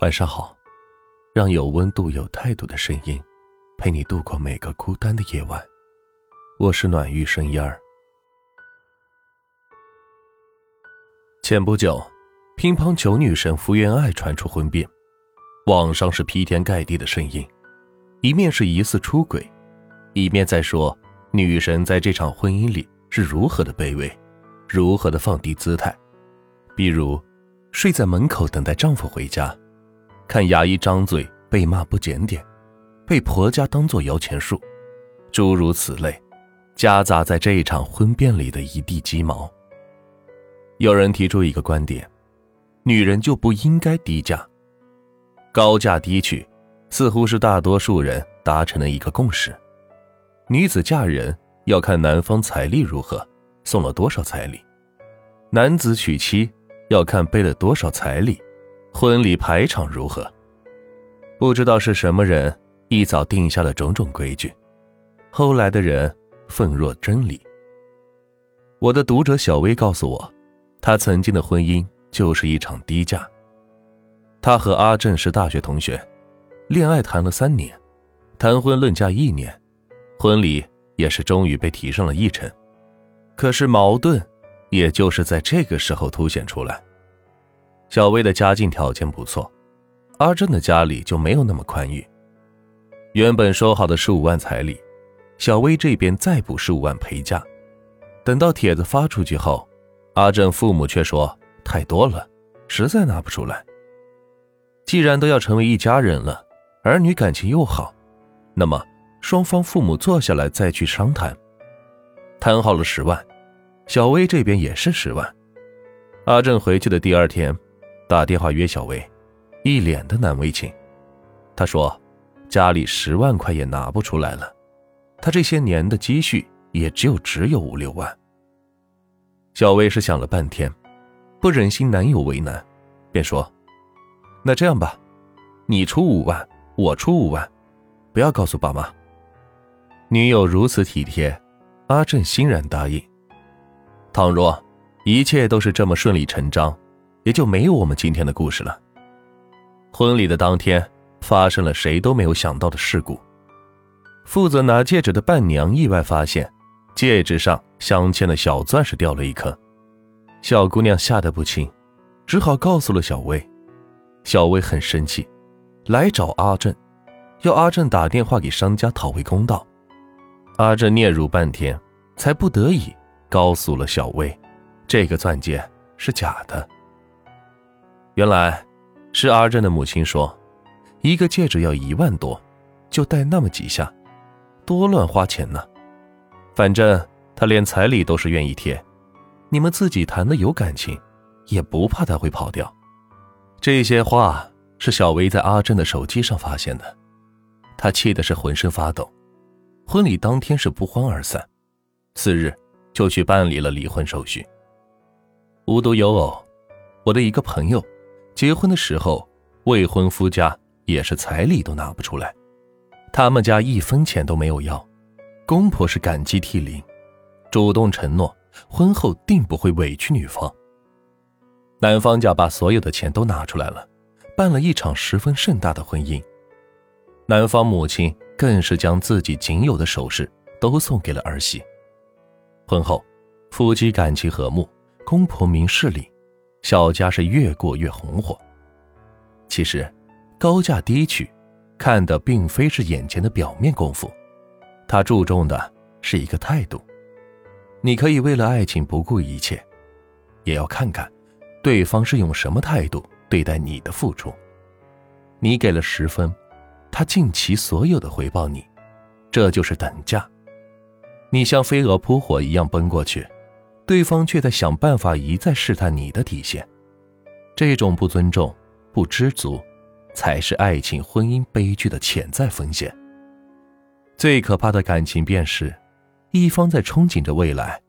晚上好，让有温度、有态度的声音陪你度过每个孤单的夜晚。我是暖玉生烟儿。前不久，乒乓球女神福原爱传出婚变，网上是劈天盖地的声音，一面是疑似出轨，一面在说女神在这场婚姻里是如何的卑微，如何的放低姿态，比如睡在门口等待丈夫回家。看牙医张嘴被骂不检点，被婆家当做摇钱树，诸如此类，夹杂在这一场婚变里的一地鸡毛。有人提出一个观点：女人就不应该低价。高价低娶，似乎是大多数人达成的一个共识。女子嫁人要看男方财力如何，送了多少彩礼；男子娶妻要看背了多少彩礼。婚礼排场如何？不知道是什么人一早定下了种种规矩，后来的人奉若真理。我的读者小薇告诉我，她曾经的婚姻就是一场低价。她和阿正是大学同学，恋爱谈了三年，谈婚论嫁一年，婚礼也是终于被提上了议程。可是矛盾，也就是在这个时候凸显出来。小薇的家境条件不错，阿正的家里就没有那么宽裕。原本说好的十五万彩礼，小薇这边再补十五万陪嫁。等到帖子发出去后，阿正父母却说太多了，实在拿不出来。既然都要成为一家人了，儿女感情又好，那么双方父母坐下来再去商谈。谈好了十万，小薇这边也是十万。阿正回去的第二天。打电话约小薇，一脸的难为情。他说：“家里十万块也拿不出来了，他这些年的积蓄也只有只有五六万。”小薇是想了半天，不忍心男友为难，便说：“那这样吧，你出五万，我出五万，不要告诉爸妈。”女友如此体贴，阿正欣然答应。倘若一切都是这么顺理成章。也就没有我们今天的故事了。婚礼的当天，发生了谁都没有想到的事故。负责拿戒指的伴娘意外发现，戒指上镶嵌的小钻石掉了一颗。小姑娘吓得不轻，只好告诉了小薇。小薇很生气，来找阿正，要阿正打电话给商家讨回公道。阿正嗫嚅半天，才不得已告诉了小薇，这个钻戒是假的。原来，是阿正的母亲说，一个戒指要一万多，就戴那么几下，多乱花钱呢。反正他连彩礼都是愿意贴，你们自己谈的有感情，也不怕他会跑掉。这些话是小薇在阿正的手机上发现的，他气的是浑身发抖。婚礼当天是不欢而散，次日就去办理了离婚手续。无独有偶，我的一个朋友。结婚的时候，未婚夫家也是彩礼都拿不出来，他们家一分钱都没有要，公婆是感激涕零，主动承诺婚后定不会委屈女方。男方家把所有的钱都拿出来了，办了一场十分盛大的婚姻，男方母亲更是将自己仅有的首饰都送给了儿媳。婚后，夫妻感情和睦，公婆明事理。小家是越过越红火。其实，高价低娶，看的并非是眼前的表面功夫，他注重的是一个态度。你可以为了爱情不顾一切，也要看看对方是用什么态度对待你的付出。你给了十分，他尽其所有的回报你，这就是等价。你像飞蛾扑火一样奔过去。对方却在想办法一再试探你的底线，这种不尊重、不知足，才是爱情婚姻悲剧的潜在风险。最可怕的感情便是，一方在憧憬着未来，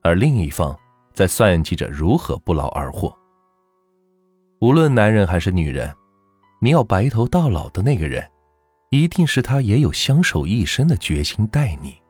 而另一方在算计着如何不劳而获。无论男人还是女人，你要白头到老的那个人，一定是他也有相守一生的决心待你。